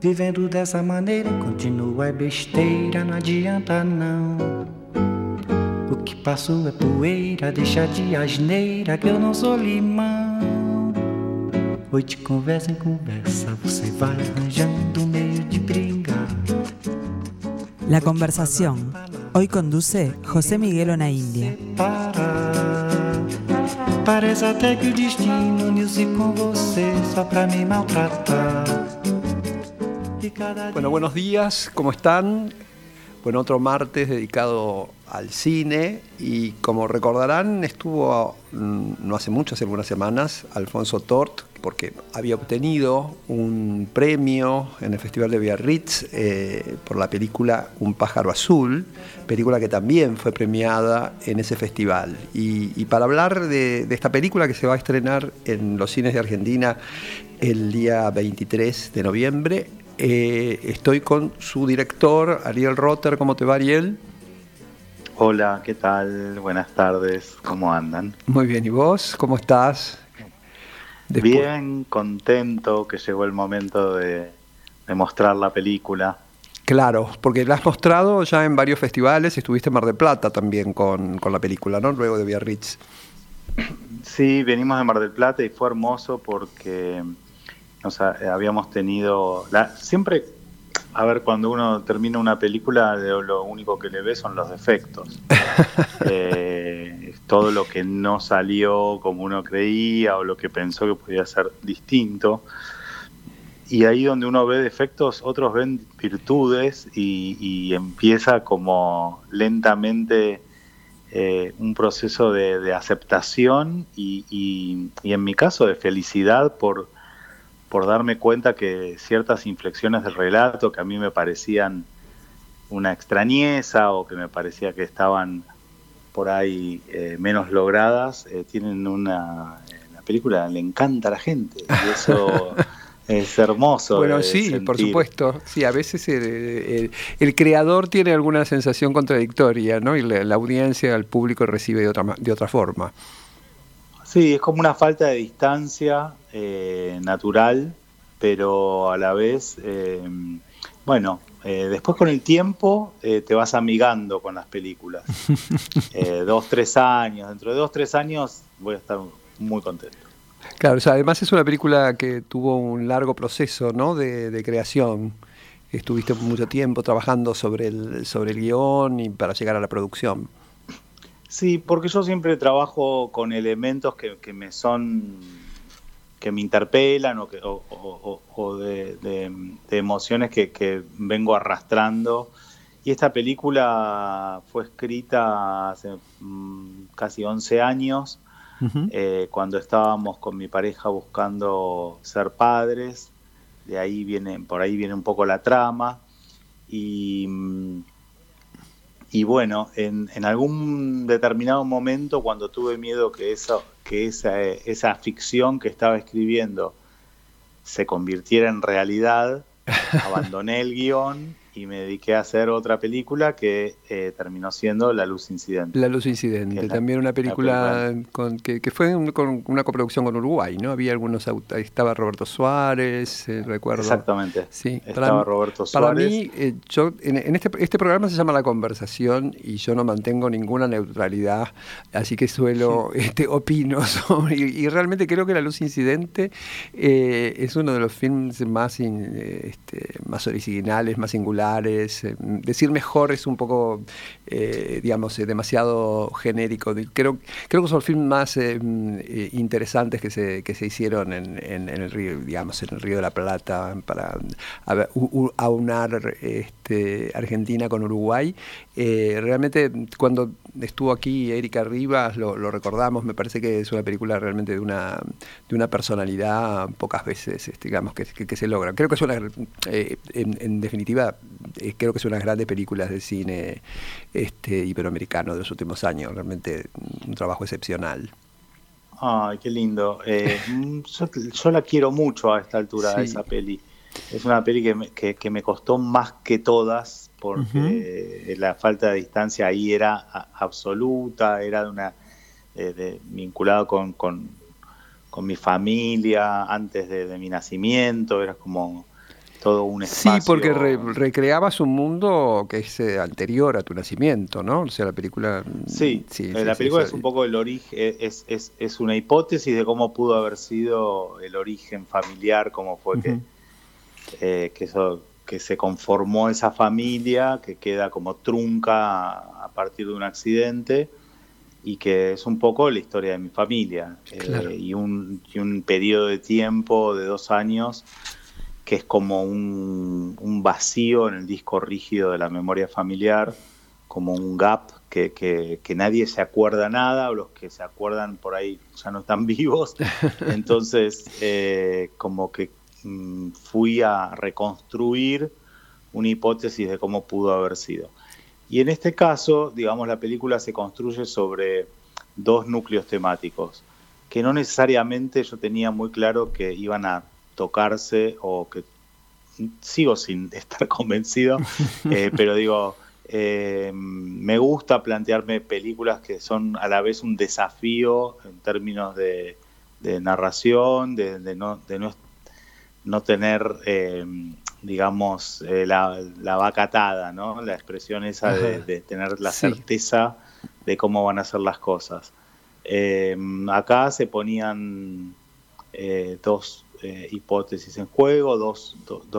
Vivendo dessa maneira, continua é besteira, não adianta não. O que passou é poeira, deixa de asneira que eu não sou limão. Hoje de conversa em conversa, você vai arranjando meio de brigar. La conversación. Hoy conduce José Miguel India. Parar. Parece até que o destino uniu-se com você só pra me maltratar. Bueno, buenos días, ¿cómo están? Bueno, otro martes dedicado al cine y como recordarán estuvo mm, no hace mucho, hace algunas semanas, Alfonso Tort, porque había obtenido un premio en el Festival de Biarritz eh, por la película Un pájaro azul, película que también fue premiada en ese festival. Y, para hablar de esta película que se va a estrenar en los cines de Argentina el día 23 de noviembre, eh, estoy con su director, Ariel Rotter. ¿Cómo te va, Ariel? Hola, ¿qué tal? Buenas tardes, ¿cómo andan? Muy bien, ¿y vos? ¿Cómo estás? Después- Bien, contento que llegó el momento de, de mostrar la película. Claro, porque la has mostrado ya en varios festivales, estuviste en Mar del Plata también con, con la película, ¿no? Luego de Biarritz. Sí, venimos de Mar del Plata y fue hermoso porque nos ha- habíamos tenido... La, siempre, a ver, cuando uno termina una película, lo, lo único que le ve son los defectos. Eh, todo lo que no salió como uno creía o lo que pensó que podía ser distinto. Y ahí donde uno ve defectos, otros ven virtudes y, y empieza como lentamente eh, un proceso de, de aceptación y, y- y en mi caso de felicidad por, por darme cuenta que ciertas inflexiones del relato que a mí me parecían una extrañeza o que me parecía que estaban por ahí eh, menos logradas, eh, tienen una... La película le encanta a la gente y eso es hermoso. Bueno, sí, por supuesto. Sí, a veces el, el- el creador tiene alguna sensación contradictoria, ¿no? Y la, la audiencia, el público recibe de otra, de otra forma. Sí, es como una falta de distancia eh, natural, pero a la vez, eh, bueno, eh, después con el tiempo te vas amigando con las películas. Dos, tres años, dentro de dos, tres años voy a estar muy contento. Claro, o sea, además es una película que tuvo un largo proceso, ¿no? De, de creación. Estuviste mucho tiempo trabajando sobre el, sobre el guion y para llegar a la producción. Sí, porque yo siempre trabajo con elementos que, que me son, que me interpelan o, que, o, o- o- o de, de- de emociones que, que vengo arrastrando. Y esta película fue escrita hace mm, casi 11 años, eh, cuando estábamos con mi pareja buscando ser padres. De ahí viene, por ahí viene un poco la trama. Y, mm, y bueno, en, en algún determinado momento, cuando tuve miedo que, eso, que esa, esa ficción que estaba escribiendo se convirtiera en realidad, abandoné el guion y me dediqué a hacer otra película que eh, terminó siendo La Luz Incidente. La Luz Incidente, la- también una la película película. con, que, que fue un- con una coproducción con Uruguay, ¿no? Había algunos, ahí estaba Roberto Suárez, eh, recuerdo. Exactamente. Sí, Estaba Roberto Para Suárez. mí, eh, yo, en, en este, este programa se llama La Conversación y yo no mantengo ninguna neutralidad, así que suelo, este, opino sobre, y, y realmente creo que La Luz Incidente es uno de los films más, in- este, más originales, más singulares. Eh, decir mejor es un poco, eh, digamos, eh, demasiado genérico. Creo, creo que son los films más mm, interesantes que se, que se hicieron en, en- el río, digamos, en el Río de la Plata para aunar este, Argentina con Uruguay. Eh, realmente cuando estuvo aquí Erika Rivas, lo, lo recordamos, me parece que es una película realmente de una, de una personalidad pocas veces, este, digamos, que, que- que se logra. Creo que es una, eh, en, en definitiva, eh, creo que es una de las grandes películas de cine este, iberoamericano de los últimos años, realmente un trabajo excepcional. Ay, qué lindo. Eh, yo, yo la quiero mucho a esta altura, Sí. esa peli. Es una peli que me, que, que me costó más que todas, porque la falta de distancia ahí era absoluta, era de una eh, de- vinculado con, con, con mi familia antes de, de mi nacimiento, era como todo un espacio. Sí, porque recreabas un mundo que es eh, anterior a tu nacimiento, ¿no? O sea, la película... Mm, sí, eh, la película es un poco el origen, eh, es, es, es, una hipótesis de cómo pudo haber sido el origen familiar, cómo fue que, que, eso, que se conformó esa familia, que queda como trunca a, partir de un accidente y que es un poco la historia de mi familia y, un, y un periodo de tiempo de dos años que es como un, vacío en el disco rígido de la memoria familiar, como un gap que, nadie se acuerda nada, o los que se acuerdan por ahí ya no están vivos. Entonces, eh, como que fui a reconstruir una hipótesis de cómo pudo haber sido. Y en este caso, digamos, la película se construye sobre dos núcleos temáticos, que no necesariamente yo tenía muy claro que iban a tocarse o que sigo sin estar convencido, eh, pero digo, eh, me gusta plantearme películas que son a la vez un desafío en términos de, narración, de, no, no, tener, eh, digamos, la, la vacatada, ¿no? la expresión esa de, tener la certeza de cómo van a ser las cosas. acá se ponían dos eh, hipótesis en juego, dos,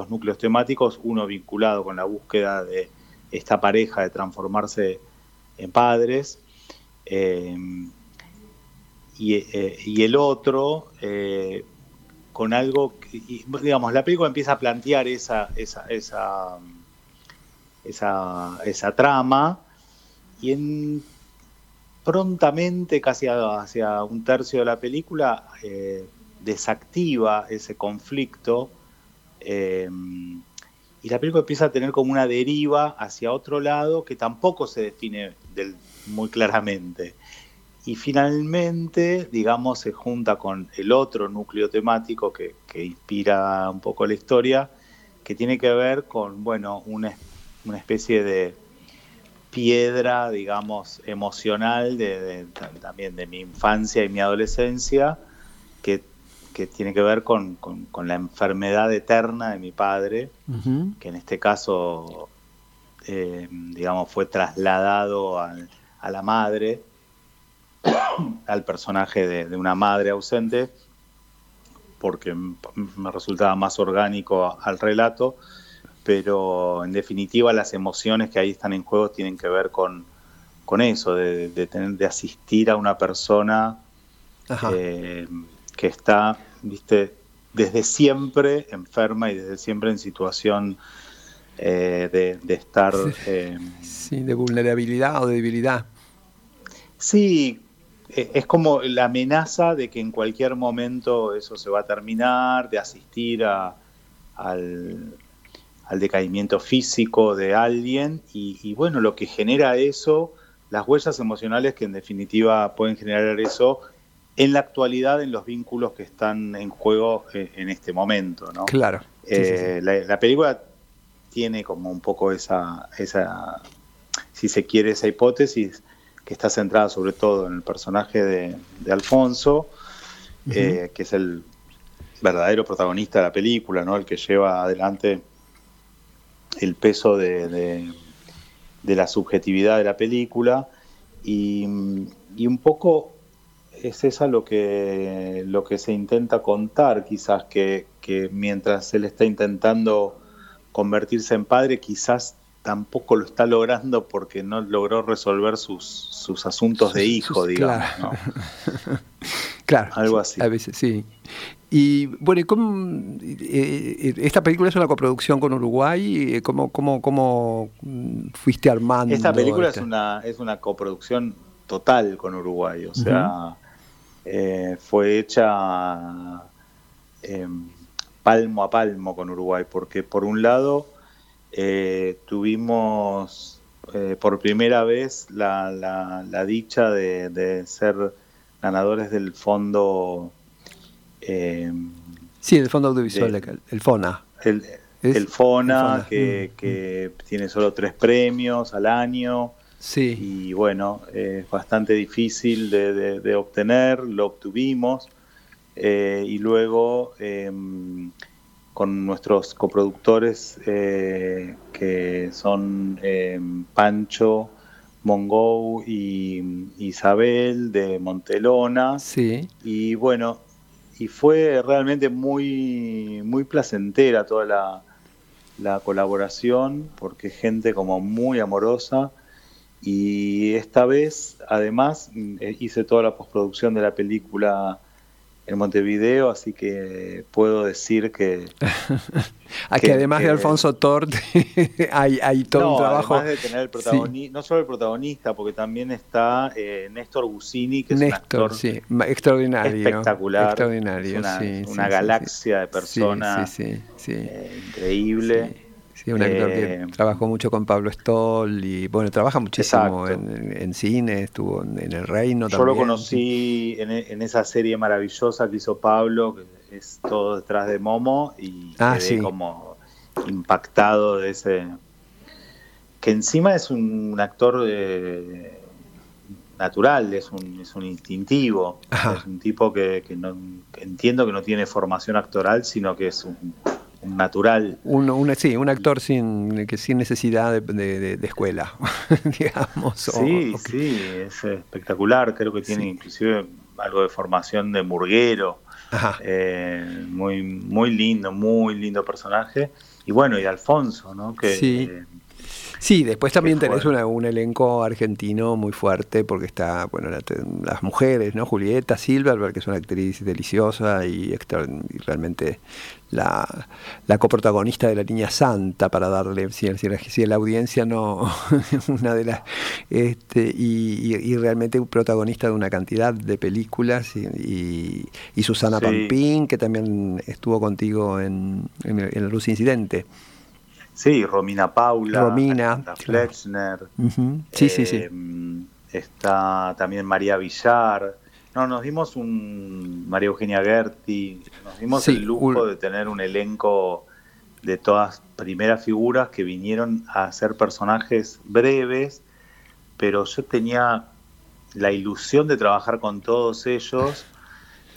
núcleos temáticos, uno vinculado con la búsqueda de esta pareja de transformarse en padres, eh, eh, y, el otro con algo, digamos, la película empieza a plantear esa, esa, esa, esa, trama, y en prontamente, casi hacia un tercio de la película, desactiva ese conflicto eh, y la película empieza a tener como una deriva hacia otro lado que tampoco se define muy claramente. Y finalmente, digamos, se junta con el otro núcleo temático que, inspira un poco la historia, que tiene que ver con, bueno, una, especie de piedra, digamos, emocional de, también de mi infancia y mi adolescencia, que que tiene que ver con, la enfermedad eterna de mi padre, que en este caso, eh, digamos, fue trasladado a la madre, al personaje de, una madre ausente, porque me resultaba más orgánico al relato, pero en definitiva las emociones que ahí están en juego tienen que ver con, con eso, de, tener, de asistir a una persona eh, que está, viste, desde siempre enferma y desde siempre en situación eh, de, estar... Eh, sí, de vulnerabilidad o de debilidad. Sí, es como la amenaza de que en cualquier momento eso se va a terminar, de asistir a, al, decaimiento físico de alguien y, y, bueno, lo que genera eso, las huellas emocionales que en definitiva pueden generar eso, en la actualidad en los vínculos que están en juego eh, en este momento, ¿no? Claro. Eh, la, película tiene como un poco esa, esa, si se quiere, esa hipótesis que está centrada sobre todo en el personaje de, Alfonso, eh, que es el verdadero protagonista de la película, ¿no? El que lleva adelante el peso de, de, la subjetividad de la película y, y un poco es esa lo que, lo que se intenta contar, quizás que, mientras él está intentando convertirse en padre, quizás tampoco lo está logrando porque no logró resolver sus, sus asuntos de hijo, digamos. Claro. Algo así. A veces, sí. Y bueno, ¿cómo, eh, eh, esta película es una coproducción con Uruguay. ¿Cómo, cómo, cómo fuiste armando? Esta película es una, es una coproducción total con Uruguay. O sea, eh, fue hecha em, palmo a palmo con Uruguay, porque por un lado eh, tuvimos eh, por primera vez la, dicha de, ser ganadores del fondo. Em, sí, el fondo audiovisual, el FONA. El, FONA, que, que, tiene solo tres premios al año. Sí. Y bueno, es bastante difícil de, obtener, lo obtuvimos. Eh, y luego em, con nuestros coproductores eh, que son eh, Pancho, Mongou y Isabel de Montelona. Sí. Y bueno, y fue realmente muy, muy placentera toda la, la colaboración, porque gente como muy amorosa. Y esta vez, además, hice toda la postproducción de la película en Montevideo, así que puedo decir que... Aquí además de Alfonso Tort hay, hay todo un trabajo... Además de tener el protagonista, no solo el protagonista, porque también está eh, Néstor Gusini, que es un actor sí, extraordinario, espectacular, extraordinario, es una, galaxia de personas eh, increíble. Sí, un actor que eh, trabajó mucho con Pablo Stoll y bueno, trabaja muchísimo en, cine, estuvo en, El Reino Yo también. lo conocí en, esa serie maravillosa que hizo Pablo, que es todo detrás de Momo, y ah, quedé como impactado de ese... Que encima es un, actor eh, natural, es un, es un instintivo, es un tipo que, no, que entiendo que no tiene formación actoral, sino que es un natural. Un, sí, un actor sin, que sin necesidad de, escuela, digamos. Sí, sí, es espectacular. Creo que tiene inclusive algo de formación de murguero. Eh, muy, muy lindo, muy lindo personaje. Y bueno, y Alfonso, ¿no? Que, sí. Sí, después también tenés un elenco argentino muy fuerte porque está, bueno, las mujeres, ¿no? Julieta Silverberg, que es una actriz deliciosa y, realmente la, coprotagonista de La Niña Santa, para darle, si, si, la audiencia no, una de las, este, y, realmente un protagonista de una cantidad de películas, y, Susana Pampín, que también estuvo contigo en, en, en El Luz Incidente. Sí, Romina Paula, Romina, Flechner. Sí, sí, sí. Em, está también María Villar. No, nos dimos un María Eugenia Gerti, nos dimos el lujo de tener un elenco de todas primeras figuras que vinieron a ser personajes breves, pero yo tenía la ilusión de trabajar con todos ellos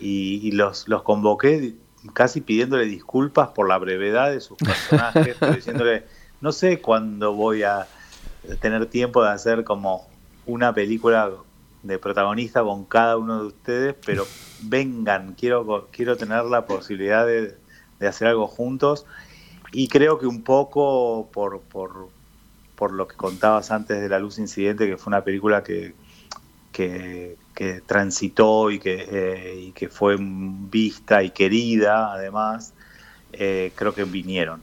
y, los, los convoqué casi pidiéndole disculpas por la brevedad de sus personajes, diciéndole, no sé cuándo voy a tener tiempo de hacer como una película de protagonista con cada uno de ustedes, pero vengan, quiero, quiero tener la posibilidad de, hacer algo juntos. Y creo que un poco por, por, por, lo que contabas antes de La Luz Incidente, que fue una película que, que, que transitó y que, eh, y que fue vista y querida, además, eh, creo que vinieron.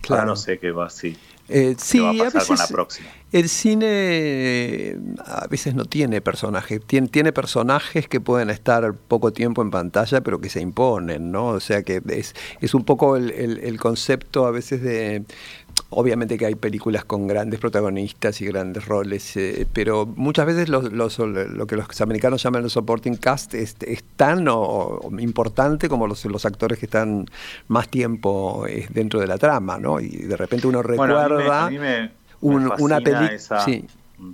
Claro. no sé qué va así. Eh, sí, va a pasar con la próxima. El cine a veces no tiene personajes, tiene, tiene, personajes que pueden estar poco tiempo en pantalla, pero que se imponen, ¿no? O sea que es, es un poco el, el concepto a veces de, Obviamente que hay películas con grandes protagonistas y grandes roles, eh, pero muchas veces los, lo que los americanos llaman el supporting cast es, tan importante como los, los, actores que están más tiempo eh, dentro de la trama, ¿no? Y de repente uno recuerda una película... Sí.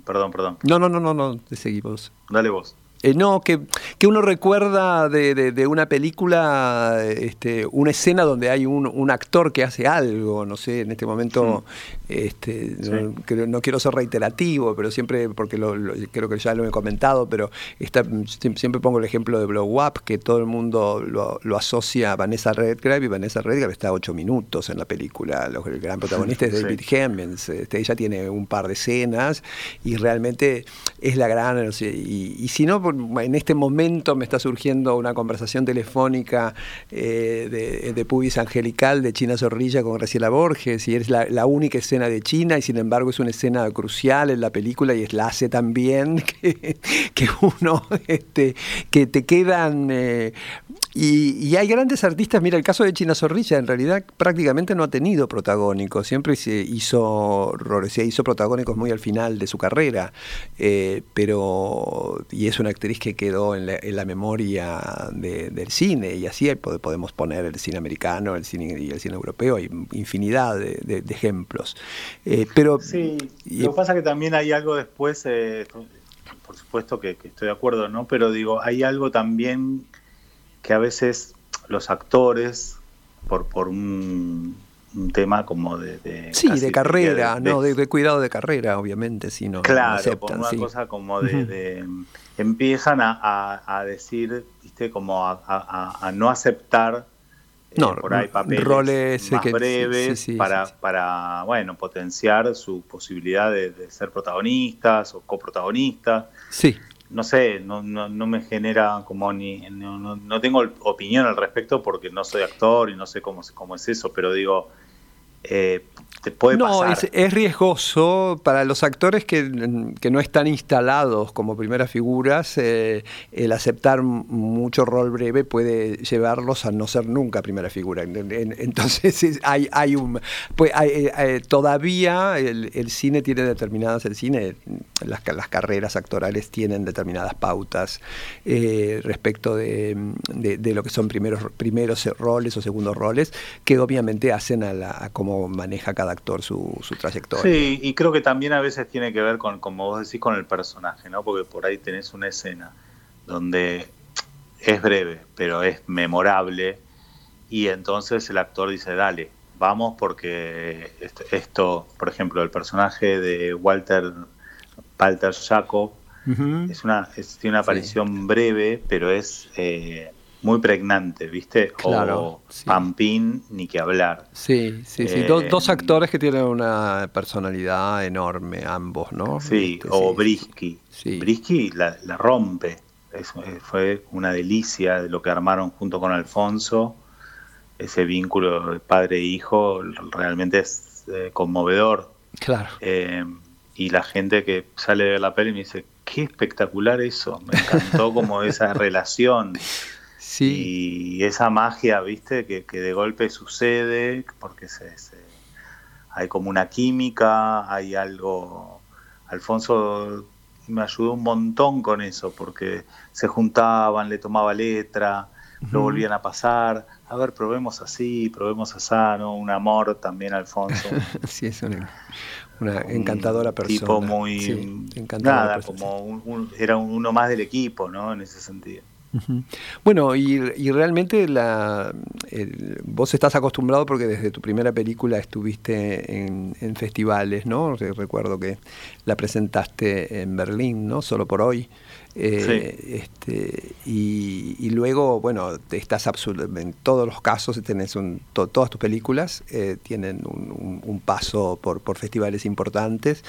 Perdón, perdón. No, no, no, no, no, seguimos. Dale vos. Eh, no, que, que, uno recuerda de, de, una película este, una escena donde hay un, un, actor que hace algo, no sé, en este momento este, no, quiero ser reiterativo, pero siempre, porque lo, creo que ya lo he comentado, pero está, siempre pongo el ejemplo de Blow Up, que todo el mundo lo, lo asocia a Vanessa Redgrave y Vanessa Redgrave está ocho minutos en la película, el gran protagonista es David Hemmings, este, ella tiene un par de escenas y realmente es la gran, y, y si no, en este momento me está surgiendo una conversación telefónica eh, de, Pubis Angelical de China Zorrilla con Graciela Borges, y es la, única escena de China, y sin embargo es una escena crucial en la película y es la hace tan bien que, uno, este, que te quedan... Eh, y, hay grandes artistas, mira, el caso de China Zorrilla en realidad prácticamente no ha tenido protagónicos, siempre se hizo, se hizo protagónicos muy al final de su carrera, eh, pero, y es una actriz que quedó en la, memoria del cine, y así podemos poner el cine americano el cine y el cine europeo, hay infinidad de, ejemplos. Eh, pero, sí, lo que pasa es que también hay algo después, eh, por supuesto que, que estoy de acuerdo, ¿no? Pero digo, hay algo también que a veces los actores por, por un, tema como de... sí, de carrera, ¿no? De, cuidado de carrera, obviamente, si no, claro, aceptan. por una cosa como de... empiezan a, decir, viste, como a, no aceptar eh, no, por ahí papeles roles más breves para, para, bueno, potenciar su posibilidad de, ser protagonistas o coprotagonistas. Sí. No sé, no, no, no me genera como ni... No, no, tengo opinión al respecto porque no soy actor y no sé cómo, cómo es eso, pero digo, eh, no, Es, riesgoso para los actores que, no están instalados como primeras figuras. Eh, el aceptar mucho rol breve puede llevarlos a no ser nunca primera figura. Entonces hay, hay un. Pues, eh, eh, todavía el, cine tiene determinadas. El cine, las, las carreras actorales tienen determinadas pautas respecto de, lo que son primeros, primeros roles o segundos roles, que obviamente hacen a, la, a cómo maneja cada actor su, trayectoria. Sí, y creo que también a veces tiene que ver con, como vos decís, con el personaje, ¿no? Porque por ahí tenés una escena donde es breve, pero es memorable, y entonces el actor dice, dale, vamos porque esto, por ejemplo, el personaje de Walter, Walter Jacob, es una, tiene una aparición breve, pero es... Eh, muy pregnante, ¿viste? Claro, o Pampín, ni que hablar. Sí, sí, sí. dos, eh, actores que tienen una personalidad enorme, ambos, ¿no? Sí, este, o Brisky. Brisky la, rompe. Eh, fue una delicia de lo que armaron junto con Alfonso. Ese vínculo de padre e hijo realmente es eh, conmovedor. Claro. y la gente que sale de la peli me dice, qué espectacular eso, me encantó como esa relación. Y esa magia, viste, que, de golpe sucede, porque se, hay como una química, hay algo... Alfonso me ayudó un montón con eso, porque se juntaban, le tomaba letra, lo volvían a pasar. A ver, probemos así, probemos así, ¿no? Un amor también, Alfonso. sí, es una, encantadora persona. Tipo muy... nada, como era uno más del equipo, ¿no? En ese sentido. Bueno, y, realmente la, vos estás acostumbrado porque desde tu primera película estuviste en, festivales, ¿no? Recuerdo que la presentaste en Berlín, ¿no? Solo por hoy. Eh, este, y, luego, bueno, estás en todos los casos, un, todas tus películas eh, tienen un, paso por, por, festivales importantes.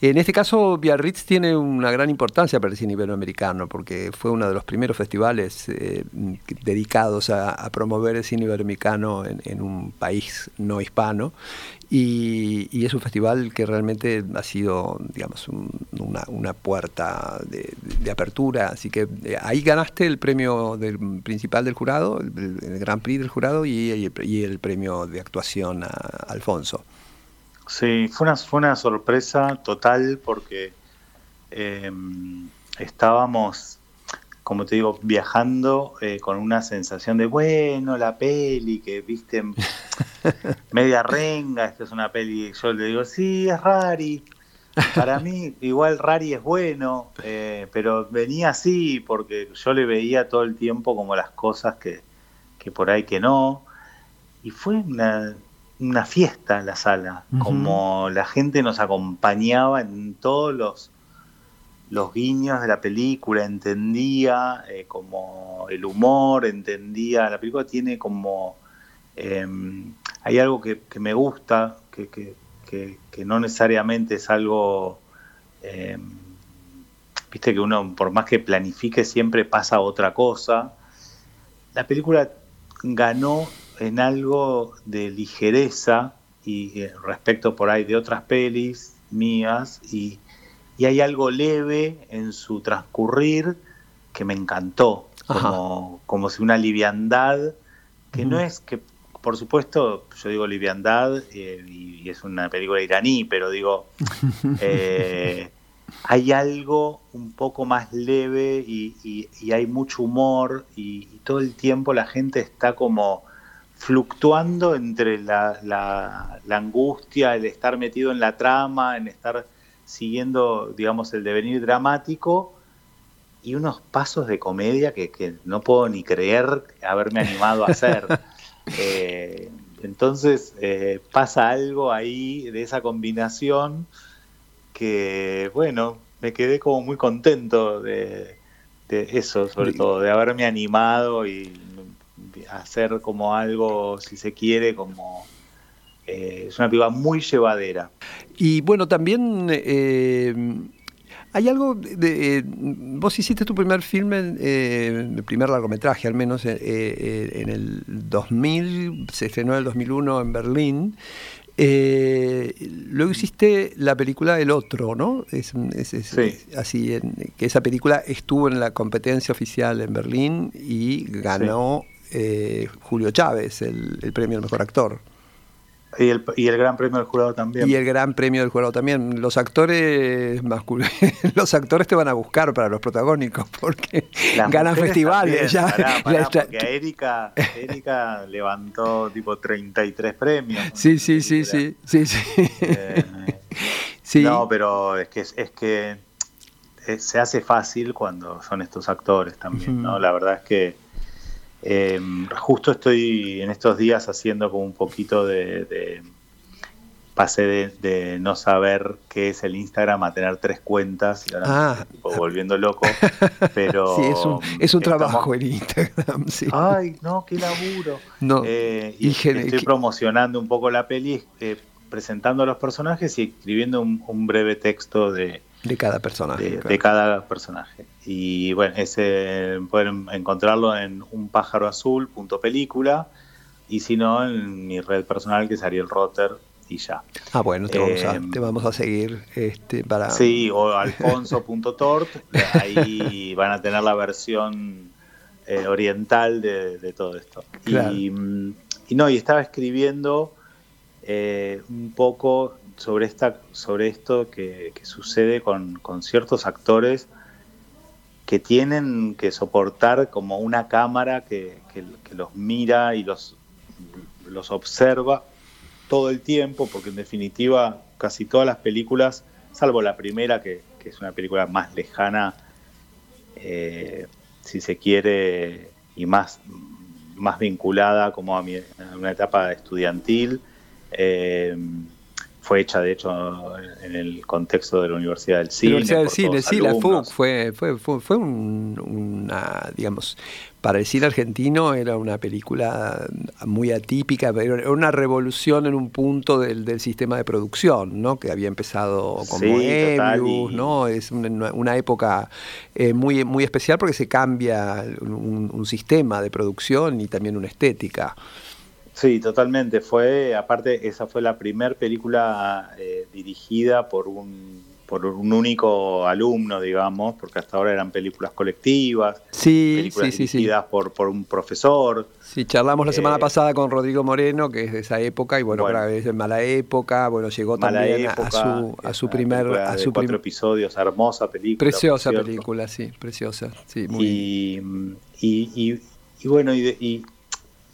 En este caso, Biarritz tiene una gran importancia para el cine iberoamericano, porque fue uno de los primeros festivales eh, dedicados a, promover el cine iberoamericano en, en un país no hispano. Y, es un festival que realmente ha sido, digamos, una, puerta de, apertura. Así que eh, ahí ganaste el premio del, principal del jurado, el, Gran Grand Prix del jurado y, el premio de actuación a, Alfonso. Sí, fue una, fue una sorpresa total porque em, estábamos como te digo, viajando eh, con una sensación de, bueno, la peli que viste media renga, esta es una peli, yo le digo, sí, es Rari. Para mí, igual Rari es bueno, eh, pero venía así porque yo le veía todo el tiempo como las cosas que, que por ahí que no. Y fue una, una fiesta en la sala, como la gente nos acompañaba en todos los los guiños de la película, entendía eh, como el humor, entendía, la película tiene como, em, hay algo que, me gusta, que, que, no necesariamente es algo, em, viste que uno por más que planifique siempre pasa otra cosa, la película ganó en algo de ligereza y eh, respecto por ahí de otras pelis mías y y hay algo leve en su transcurrir que me encantó, como, como, si una liviandad, que no es que, por supuesto, yo digo liviandad eh, y, es una película iraní, pero digo, eh, hay algo un poco más leve y, hay mucho humor y, todo el tiempo la gente está como fluctuando entre la, la, la angustia, el estar metido en la trama, en estar siguiendo, digamos, el devenir dramático y unos pasos de comedia que, no puedo ni creer haberme animado a hacer. Eh, entonces eh, pasa algo ahí de esa combinación que, bueno, me quedé como muy contento de, eso, sobre todo, de haberme animado y hacer como algo, si se quiere, como... Eh, es una piba muy llevadera. Y bueno, también eh, hay algo de, vos hiciste tu primer filme, eh, el primer largometraje al menos, eh, eh, en el 2000, se estrenó en el 2001 en Berlín. luego hiciste la película El Otro, ¿no? Es, así, que esa película estuvo en la competencia oficial en Berlín y ganó Julio Chávez el, el premio al mejor actor. Y el, y el Gran Premio del Jurado también. Y el Gran Premio del Jurado también. Los actores masculinos, los actores te van a buscar para los protagónicos porque ganan festivales. ya, porque Erika, Erika levantó tipo 33 premios. Sí, sí, sí, sí, sí, eh, sí. No, pero es que es que eh, se hace fácil cuando son estos actores también, ¿no? La verdad es que eh, justo estoy en estos días haciendo como un poquito de, de pasé de, no saber qué es el Instagram a tener tres cuentas y ahora ah. volviendo loco. Pero sí, es un, es un trabajo el Instagram. Sí. Ay, no, qué laburo. No, eh, y, estoy promocionando un poco la peli, eh, presentando a los personajes y escribiendo un breve texto de, de cada personaje. De, cada personaje. Y bueno, ese pueden encontrarlo en un pájaro azul punto película y si no en mi red personal que es Ariel Rotter y ya. Ah, bueno, te, vamos, a, te vamos a seguir este, para... Sí, o alfonso.tort, ahí van a tener la versión eh, oriental de, todo esto. Y, y, no, y estaba escribiendo eh, un poco sobre, esta, sobre esto que, sucede con, ciertos actores que tienen que soportar como una cámara que, los mira y los, los observa todo el tiempo, porque en definitiva casi todas las películas, salvo la primera, que, es una película más lejana, eh, si se quiere, y más, más vinculada como a, mi, una etapa estudiantil, eh, fue hecha de hecho en el contexto de la Universidad del Cine. La Universidad del Cine, sí, la FUC fue, fue, fue, una, digamos, para el cine argentino era una película muy atípica, pero era una revolución en un punto del, sistema de producción, ¿no? Que había empezado con sí, ¿no? Es una, época eh, muy, muy especial porque se cambia un sistema de producción y también una estética. Sí, totalmente. Fue, aparte, esa fue la primera película eh, dirigida por un, por un único alumno, digamos, porque hasta ahora eran películas colectivas, sí, películas sí, dirigidas Por, por un profesor. Sí, charlamos la semana eh, pasada con Rodrigo Moreno, que es de esa época, y bueno, bueno es de mala época, bueno, llegó también a su, a su primer... A su cuatro episodios, hermosa película. Preciosa película, sí, preciosa, sí, muy y, y, y, bueno, y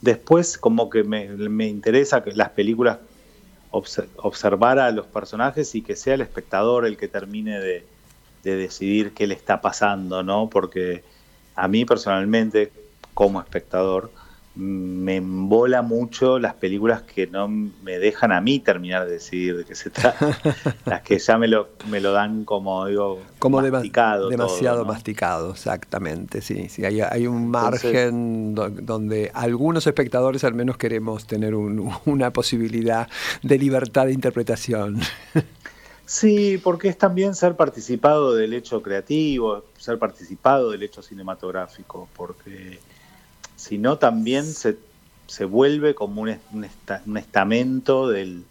Después como que me, interesa que las películas observar a los personajes y que sea el espectador el que termine de, de decidir qué le está pasando, ¿no? Porque a mí personalmente, como espectador, me embola mucho las películas que no me dejan a mí terminar de decidir de qué se trata. las que ya me lo, me lo dan como, digo, como masticado. demasiado masticado, exactamente. Sí, sí hay, hay un margen donde algunos espectadores al menos queremos tener una posibilidad de libertad de interpretación. Sí, porque es también ser participado del hecho creativo, ser participado del hecho cinematográfico, porque sino también se, se vuelve como un, un, estamento del,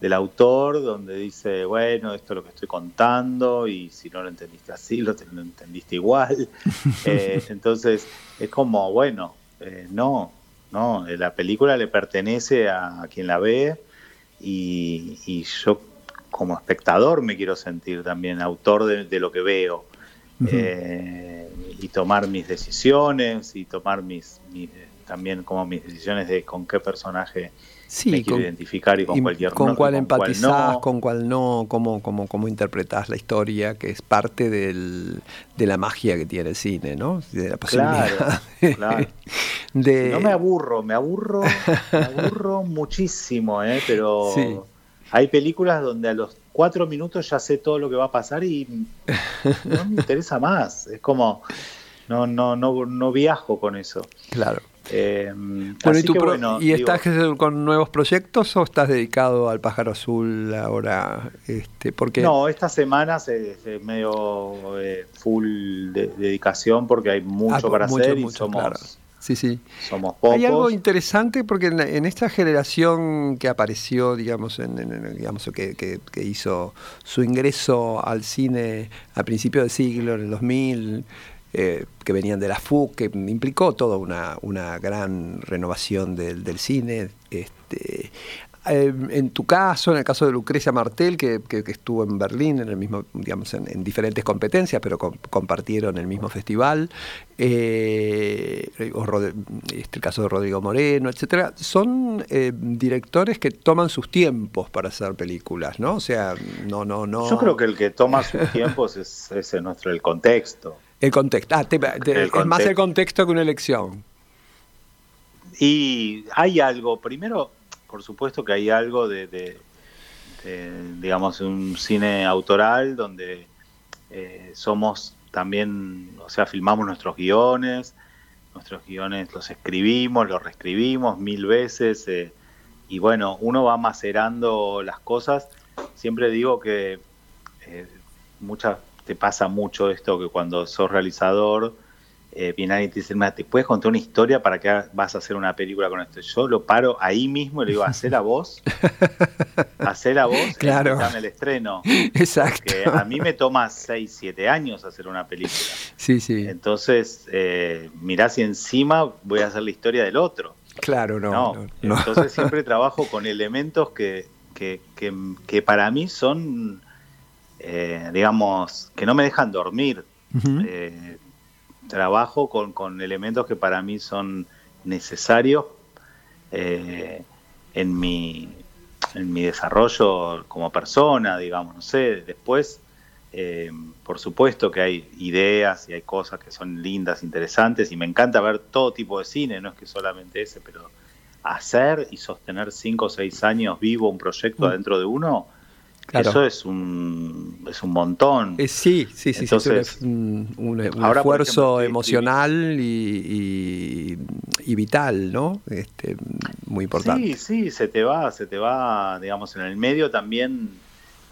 del, autor donde dice, bueno, esto es lo que estoy contando y si no lo entendiste así, lo, entendiste igual. Eh, entonces es como, bueno, eh, no, no, la película le pertenece a, quien la ve y, y, yo como espectador me quiero sentir también autor de, lo que veo y tomar mis decisiones y tomar mis, también como mis decisiones de con qué personaje me quiero identificar y con cualquier con cuál empatizás, con cuál no, cómo, cómo, cómo interpretás la historia, que es parte del, de la magia que tiene el cine, ¿no? De la posibilidad claro, claro. no me aburro, me aburro, me aburro muchísimo, ¿eh? pero hay películas donde a los cuatro minutos ya sé todo lo que va a pasar y no me interesa más. Es como, no, no, no, no viajo con eso. Claro. Eh, ¿y, estás con nuevos proyectos o estás dedicado al pájaro azul ahora? Este, porque... No, estas semanas es, medio eh, full de, dedicación porque hay mucho ah, para hacer y somos, Sí, sí. Somos pocos. Hay algo interesante porque en, esta generación que apareció, digamos, en, digamos que, que, hizo su ingreso al cine a principios del siglo, en el 2000, eh, que venían de la FUC, que implicó toda una, una gran renovación del, del cine. Este, eh, en tu caso, en el caso de Lucrecia Martel, que, estuvo en Berlín en el mismo, digamos, en, diferentes competencias, pero compartieron el mismo festival, eh, o este, el caso de Rodrigo Moreno, etcétera, son eh, directores que toman sus tiempos para hacer películas, ¿no? O sea, no, no, no. Yo creo que el que toma sus tiempos es, es nuestro el contexto. El contexto. Ah, es más el contexto que una elección. Y hay algo, primero por supuesto que hay algo de, digamos, un cine autoral donde eh, somos también, o sea, filmamos nuestros guiones, nuestros guiones los escribimos, los reescribimos mil veces, eh, y bueno, uno va macerando las cosas. Siempre digo que eh, muchas, te pasa mucho esto que cuando sos realizador, eh, viene alguien y te dice, ¿te puedes contar una historia para que vas a hacer una película con esto? Yo lo paro ahí mismo y le digo, hacer a vos, hacer a vos claro. en el estreno. Exacto. Porque a mí me toma 6, 7 años hacer una película. Sí, sí. Entonces, eh, mirá si encima voy a hacer la historia del otro. Claro, no. Entonces siempre trabajo con elementos que, que, que, para mí son, eh, digamos, que no me dejan dormir trabajo con, con, elementos que para mí son necesarios eh, en, mi, en mi desarrollo como persona, digamos, no sé, después, eh, por supuesto que hay ideas y hay cosas que son lindas, interesantes, y me encanta ver todo tipo de cine, no es que solamente ese, pero hacer y sostener cinco o seis años vivo un proyecto mm. adentro de uno, eso es un, es un montón. Eh, sí, sí, sí, es un, esfuerzo emocional y, y, vital, ¿no? Este, muy importante. Sí, sí, se te va, se te va, digamos, en el medio también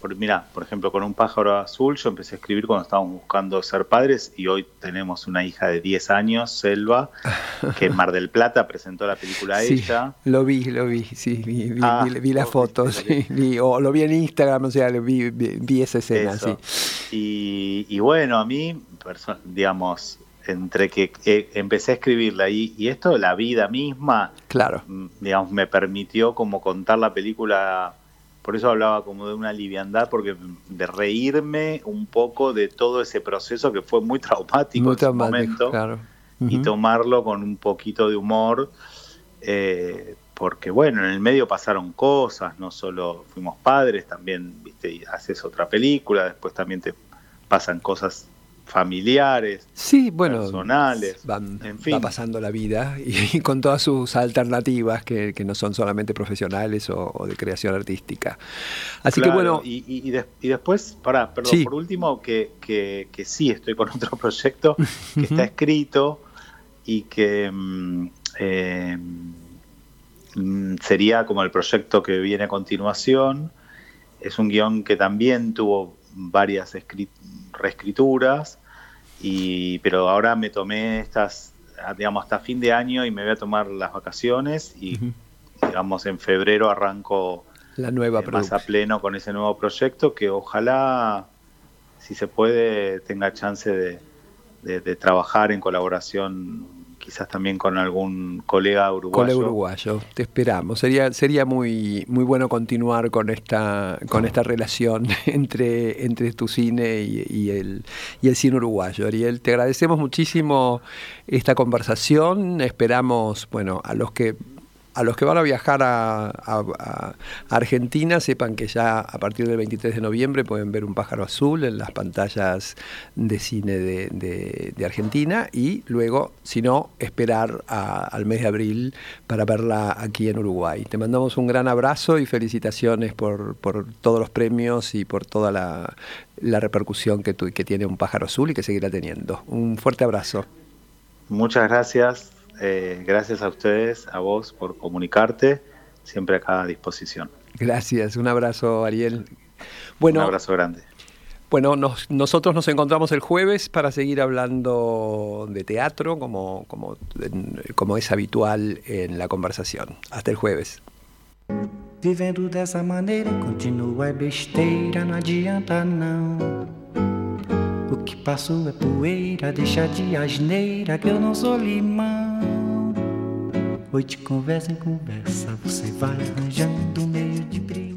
por, mira, por ejemplo, con un pájaro azul yo empecé a escribir cuando estábamos buscando ser padres y hoy tenemos una hija de 10 años, Selva, que en Mar del Plata presentó la película a ella. Lo vi, lo vi, sí, vi, vi, ah, las fotos, o lo vi en Instagram, o sea, vi, vi esa escena, sí. Y, bueno, a mí, digamos, entre que empecé a escribirla y, y, esto, la vida misma, claro. Mm, digamos, me permitió como contar la película por eso hablaba como de una liviandad, porque de reírme un poco de todo ese proceso que fue muy traumático en ese momento y tomarlo con un poquito de humor, eh, porque bueno, en el medio pasaron cosas, no solo fuimos padres, también viste, haces otra película, después también te pasan cosas familiares, sí, bueno, personales, van, va pasando la vida y, con todas sus alternativas que, no son solamente profesionales o, de creación artística. Así que bueno. Y, después, para, perdón, por último, que, que, sí estoy con otro proyecto que está escrito y que mm, eh, mm, sería como el proyecto que viene a continuación. Es un guion que también tuvo varias reescrituras y, pero ahora me tomé estas, digamos, hasta fin de año y me voy a tomar las vacaciones y, digamos, en febrero arranco la nueva eh, más a pleno con ese nuevo proyecto que ojalá, si se puede, tenga chance de, de trabajar en colaboración quizás también con algún colega uruguayo. Colega uruguayo, te esperamos. Sería, sería muy, muy bueno continuar con esta, con esta relación entre, entre tu cine y, el, y el cine uruguayo. Ariel, te agradecemos muchísimo esta conversación. Esperamos, bueno, a los que a los que van a viajar a, Argentina, sepan que ya a partir del 23 de noviembre pueden ver un pájaro azul en las pantallas de cine de, Argentina y luego, si no, esperar al mes de abril para verla aquí en Uruguay. Te mandamos un gran abrazo y felicitaciones por, todos los premios y por toda la, repercusión que, que tiene un pájaro azul y que seguirá teniendo. Un fuerte abrazo. Muchas gracias eh, gracias a ustedes, a vos por comunicarte, siempre acá a disposición. Gracias, un abrazo Ariel. Bueno, un abrazo grande. Bueno, nosotros nos encontramos el jueves para seguir hablando de teatro, como, como, como es habitual en la conversación. Hasta el jueves. Vivendo dessa maneira, continua besteira, não adianta não. O que passou é poeira, deixa de asneira que eu não sou limão. Hoje conversa em conversa, você vai arranjando meio de brilho.